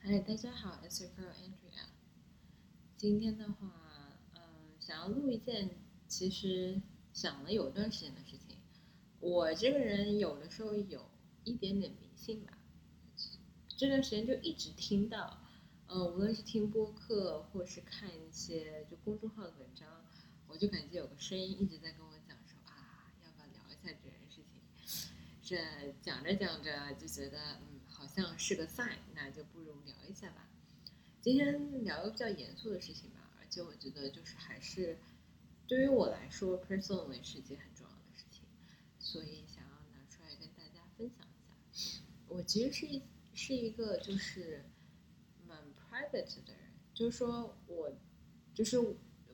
嗨，大家好，It's your girl Andrea。今天的话，嗯、想要录一件其实想了有段时间的事情。我这个人有的时候有一点点迷信吧，这段时间就一直听到，呃，无论是听播客或是看一些就公众号的文章，我就感觉有个声音一直在跟我讲说啊，要不要聊一下这件事情？这讲着讲着就觉得，嗯，好像是个 sign，那就不如聊一下吧。今天聊个比较严肃的事情吧，而且我觉得就是还是对于我来说，personally 是一件很重要的事情，所以想要拿出来跟大家分享一下。我其实是一是一个就是蛮 private 的人，就是说我就是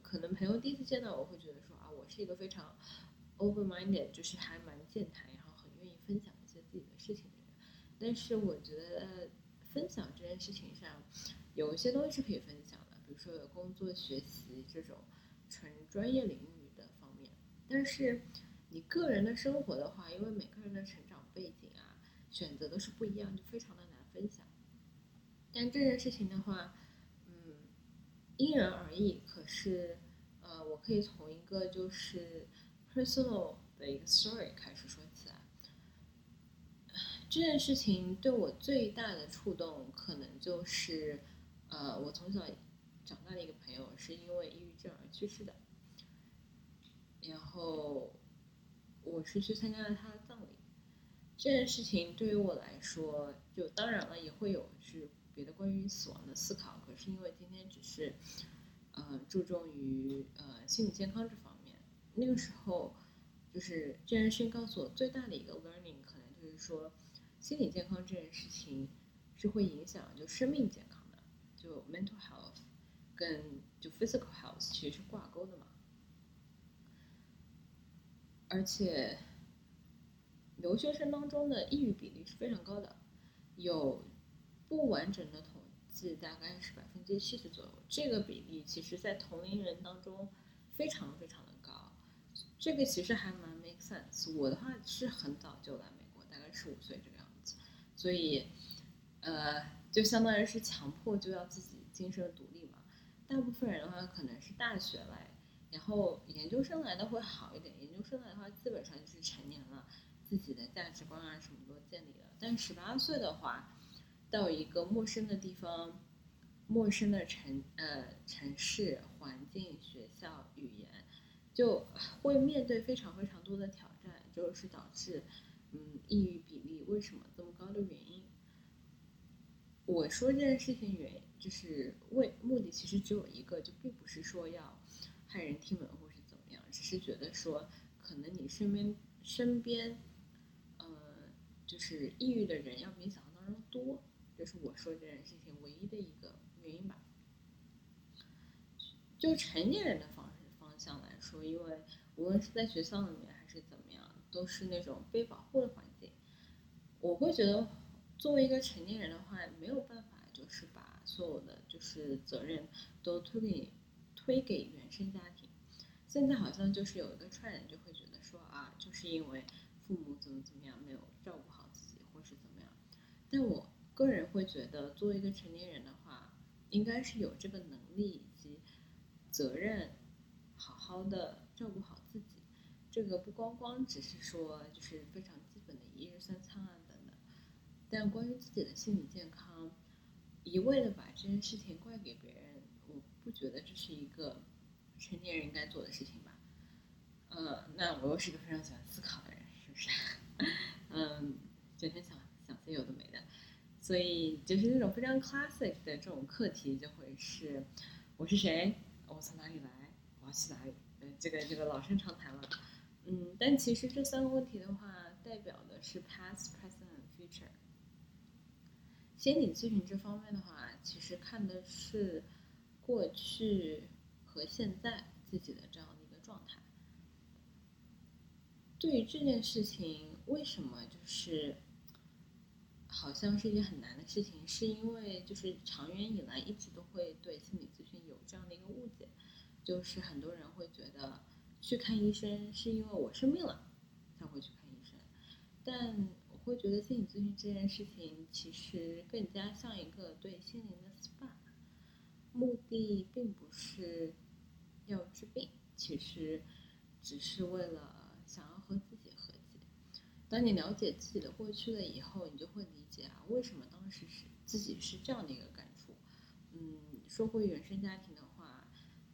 可能朋友第一次见到我会觉得说啊，我是一个非常 open minded，就是还蛮健谈，呀分享一些自己的事情的人。但是我觉得分享这件事情上，有一些东西是可以分享的，比如说有工作、学习这种纯专业领域的方面。但是你个人的生活的话，因为每个人的成长背景啊、选择都是不一样，就非常的难分享。但这件事情的话，嗯，因人而异。可是，呃，我可以从一个就是 personal 的一个 story 开始说。这件事情对我最大的触动，可能就是，呃，我从小长大的一个朋友是因为抑郁症而去世的，然后我是去参加了他的葬礼。这件事情对于我来说，就当然了，也会有是别的关于死亡的思考。可是因为今天只是，呃，注重于呃心理健康这方面，那个时候就是这件事情告诉我最大的一个 learning，可能就是说，心理健康这件事情是会影响就生命健康的，就 mental health 跟就 physical health 其实是挂钩的嘛，而且。留学生当中的抑郁比例是非常高的，有不完整的统计大概是百分之七十左右。这个比例其实在同龄人当中非常非常的高，这个其实还蛮 make sense。我的话是很早就来美国，大概十五岁这个样，所以呃，就相当于是强迫就要自己精神独立嘛。大部分人的话可能是大学来，然后研究生来的会好一点。研究生来的话，基本上就是成年了。自己的价值观啊，什么都建立了。但十八岁的话，到一个陌生的地方、陌生的城呃城市环境、学校、语言，就会面对非常非常多的挑战，就是导致嗯抑郁比例为什么这么高的原因。我说这件事情原就是为目的其实只有一个，就并不是说要骇人听闻或是怎么样，只是觉得说可能你身边身边。就是抑郁的人要比想象当中多，这是我说这件事情唯一的一个原因吧。就成年人的方式方向来说，因为无论是在学校里面，都是那种被保护的环境。我会觉得，作为一个成年人的话，没有办法就是把所有的就是责任都推给推给原生家庭。现在好像就是有一个 trend，就会觉得说啊，就是因为父母怎么怎么样没有照顾好自己，或。是怎么样？但我个人会觉得，作为一个成年人的话，应该是有这个能力以及责任，好好的照顾好自己。这个不光光只是说，就是非常基本的一日三餐啊等等。但关于自己的心理健康，一味的把这件事情怪给别人，我不觉得这是一个成年人应该做的事情吧。呃，那我又是个非常喜欢思考的人，是不是？嗯。整天想想些有的没的，所以就是那种非常 classic 的这种课题，就会是我是谁，我从哪里来，我要去哪里，呃，这个这个老生常谈了。嗯，但其实这三个问题的话，代表的是 past, present future。心理咨询这方面的话，其实看的是过去和现在自己的这样的一个状态。对于这件事情，为什么就是？好像是一件很难的事情，是因为就是长远以来一直都会对心理咨询有这样的一个误解，就是很多人会觉得去看医生是因为我生病了才会去看医生，但我会觉得心理咨询这件事情其实更加像一个对心灵的 SPA，目的并不是要治病，其实只是为了想要和自己和解。当你了解自己的过去了以后，你就会理解啊，为什么当时是自己是这样的一个感触。嗯，说回原生家庭的话，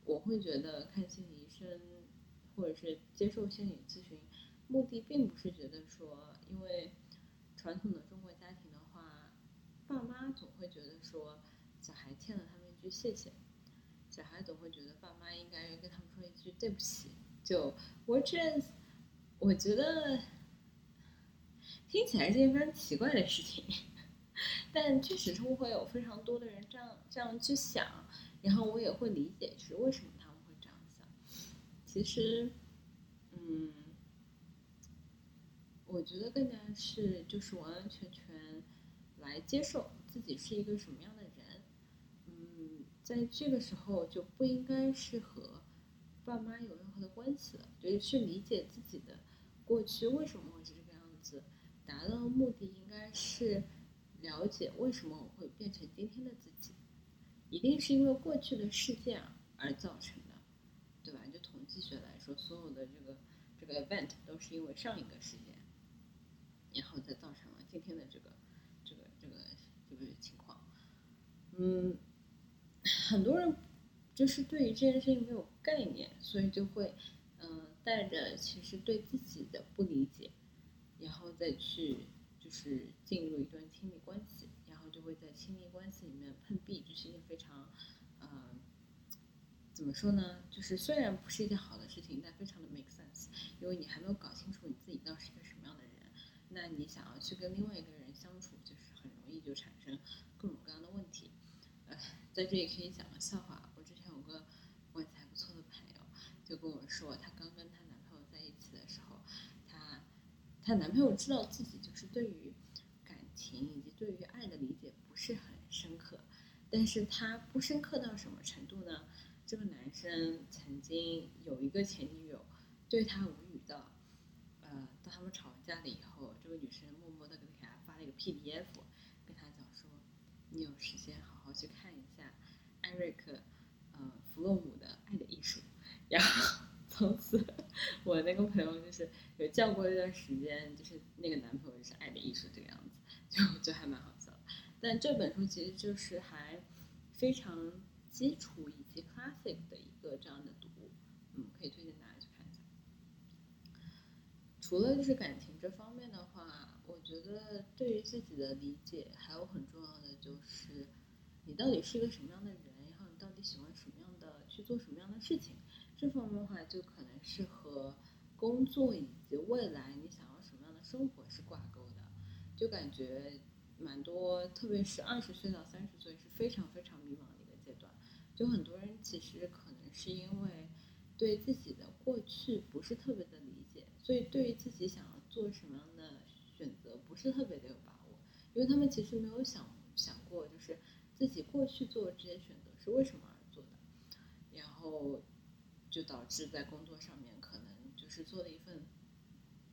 我会觉得看心理医生。或者是接受心理咨询，目的并不是觉得说，因为传统的中国家庭的话，爸妈总会觉得说，小孩欠了他们一句谢谢，小孩总会觉得爸妈应该跟他们说一句对不起。就我这，我觉得听起来是件非常奇怪的事情，但确实是会有非常多的人这样这样去想，然后我也会理解是为什么。其实，嗯，我觉得更加是就是完完全全来接受自己是一个什么样的人，嗯，在这个时候就不应该是和爸妈有任何的关系了，就去理解自己的过去为什么会是这个样子，达到目的应该是了解为什么我会变成今天的自己，一定是因为过去的事件而造成的。学来说，所有的这个这个 event 都是因为上一个事件，然后再造成了今天的这个这个这个这个情况。嗯，很多人就是对于这件事情没有概念，所以就会嗯带着其实对自己的不理解，然后再去就是进入一段亲密关系，然后就会在亲密关系里面碰壁，这是一件非常。怎么说呢？就是虽然不是一件好的事情，但非常的 make sense，因为你还没有搞清楚你自己到底是一个什么样的人，那你想要去跟另外一个人相处，就是很容易就产生各种各样的问题。呃，在这里可以讲个笑话，我之前有个关系还不错的朋友，就跟我说，她刚跟她男朋友在一起的时候，她她男朋友知道自己就是对于感情以及对于爱的理解不是很深刻，但是他不深刻到什么程度呢？这个男生曾经有一个前女友，对他无语到，呃，当他们吵完架了以后，这个女生默默的给他发了一个 PDF，跟他讲说，你有时间好好去看一下艾瑞克，呃，弗洛姆的《爱的艺术》，然后从此我那个朋友就是有叫过一段时间，就是那个男朋友就是《爱的艺术》这个样子，就就还蛮好笑。但这本书其实就是还非常。基础以及 classic 的一个这样的读物，嗯，可以推荐大家去看一下。除了就是感情这方面的话，我觉得对于自己的理解还有很重要的就是，你到底是一个什么样的人，然后你到底喜欢什么样的去做什么样的事情，这方面的话就可能是和工作以及未来你想要什么样的生活是挂钩的。就感觉蛮多，特别是二十岁到三十岁是非常非常迷茫的。有很多人其实可能是因为对自己的过去不是特别的理解，所以对于自己想要做什么样的选择不是特别的有把握，因为他们其实没有想想过，就是自己过去做这些选择是为什么而做的，然后就导致在工作上面可能就是做了一份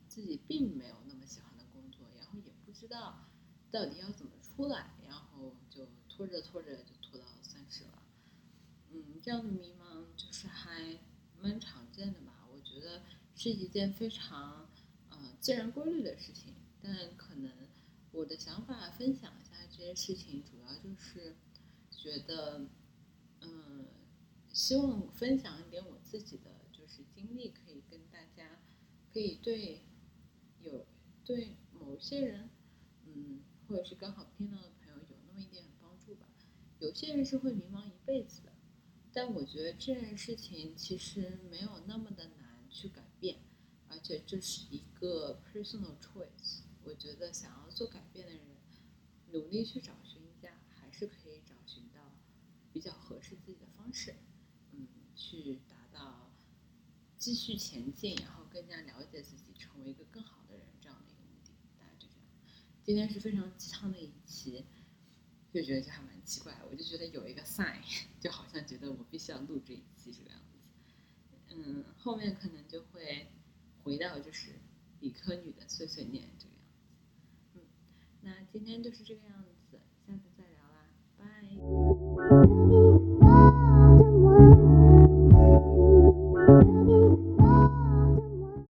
自己并没有那么喜欢的工作，然后也不知道到底要怎么出来，然后就拖着拖着就。嗯，这样的迷茫就是还蛮常见的吧？我觉得是一件非常呃自然规律的事情。但可能我的想法分享一下这件事情，主要就是觉得嗯，希望分享一点我自己的就是经历，可以跟大家可以对有对某些人嗯，或者是刚好听到的朋友有那么一点帮助吧。有些人是会迷茫一辈子的。但我觉得这件事情其实没有那么的难去改变，而且这是一个 personal choice。我觉得想要做改变的人，努力去找寻一下，还是可以找寻到比较合适自己的方式，嗯，去达到继续前进，然后更加了解自己，成为一个更好的人这样的一个目的。大概就这样。今天是非常鸡汤的一期。就觉得就还蛮奇怪，我就觉得有一个 sign，就好像觉得我必须要录这一期这个样子。嗯，后面可能就会回到就是理科女的碎碎念这个样子。嗯，那今天就是这个样子，下次再聊啦，拜。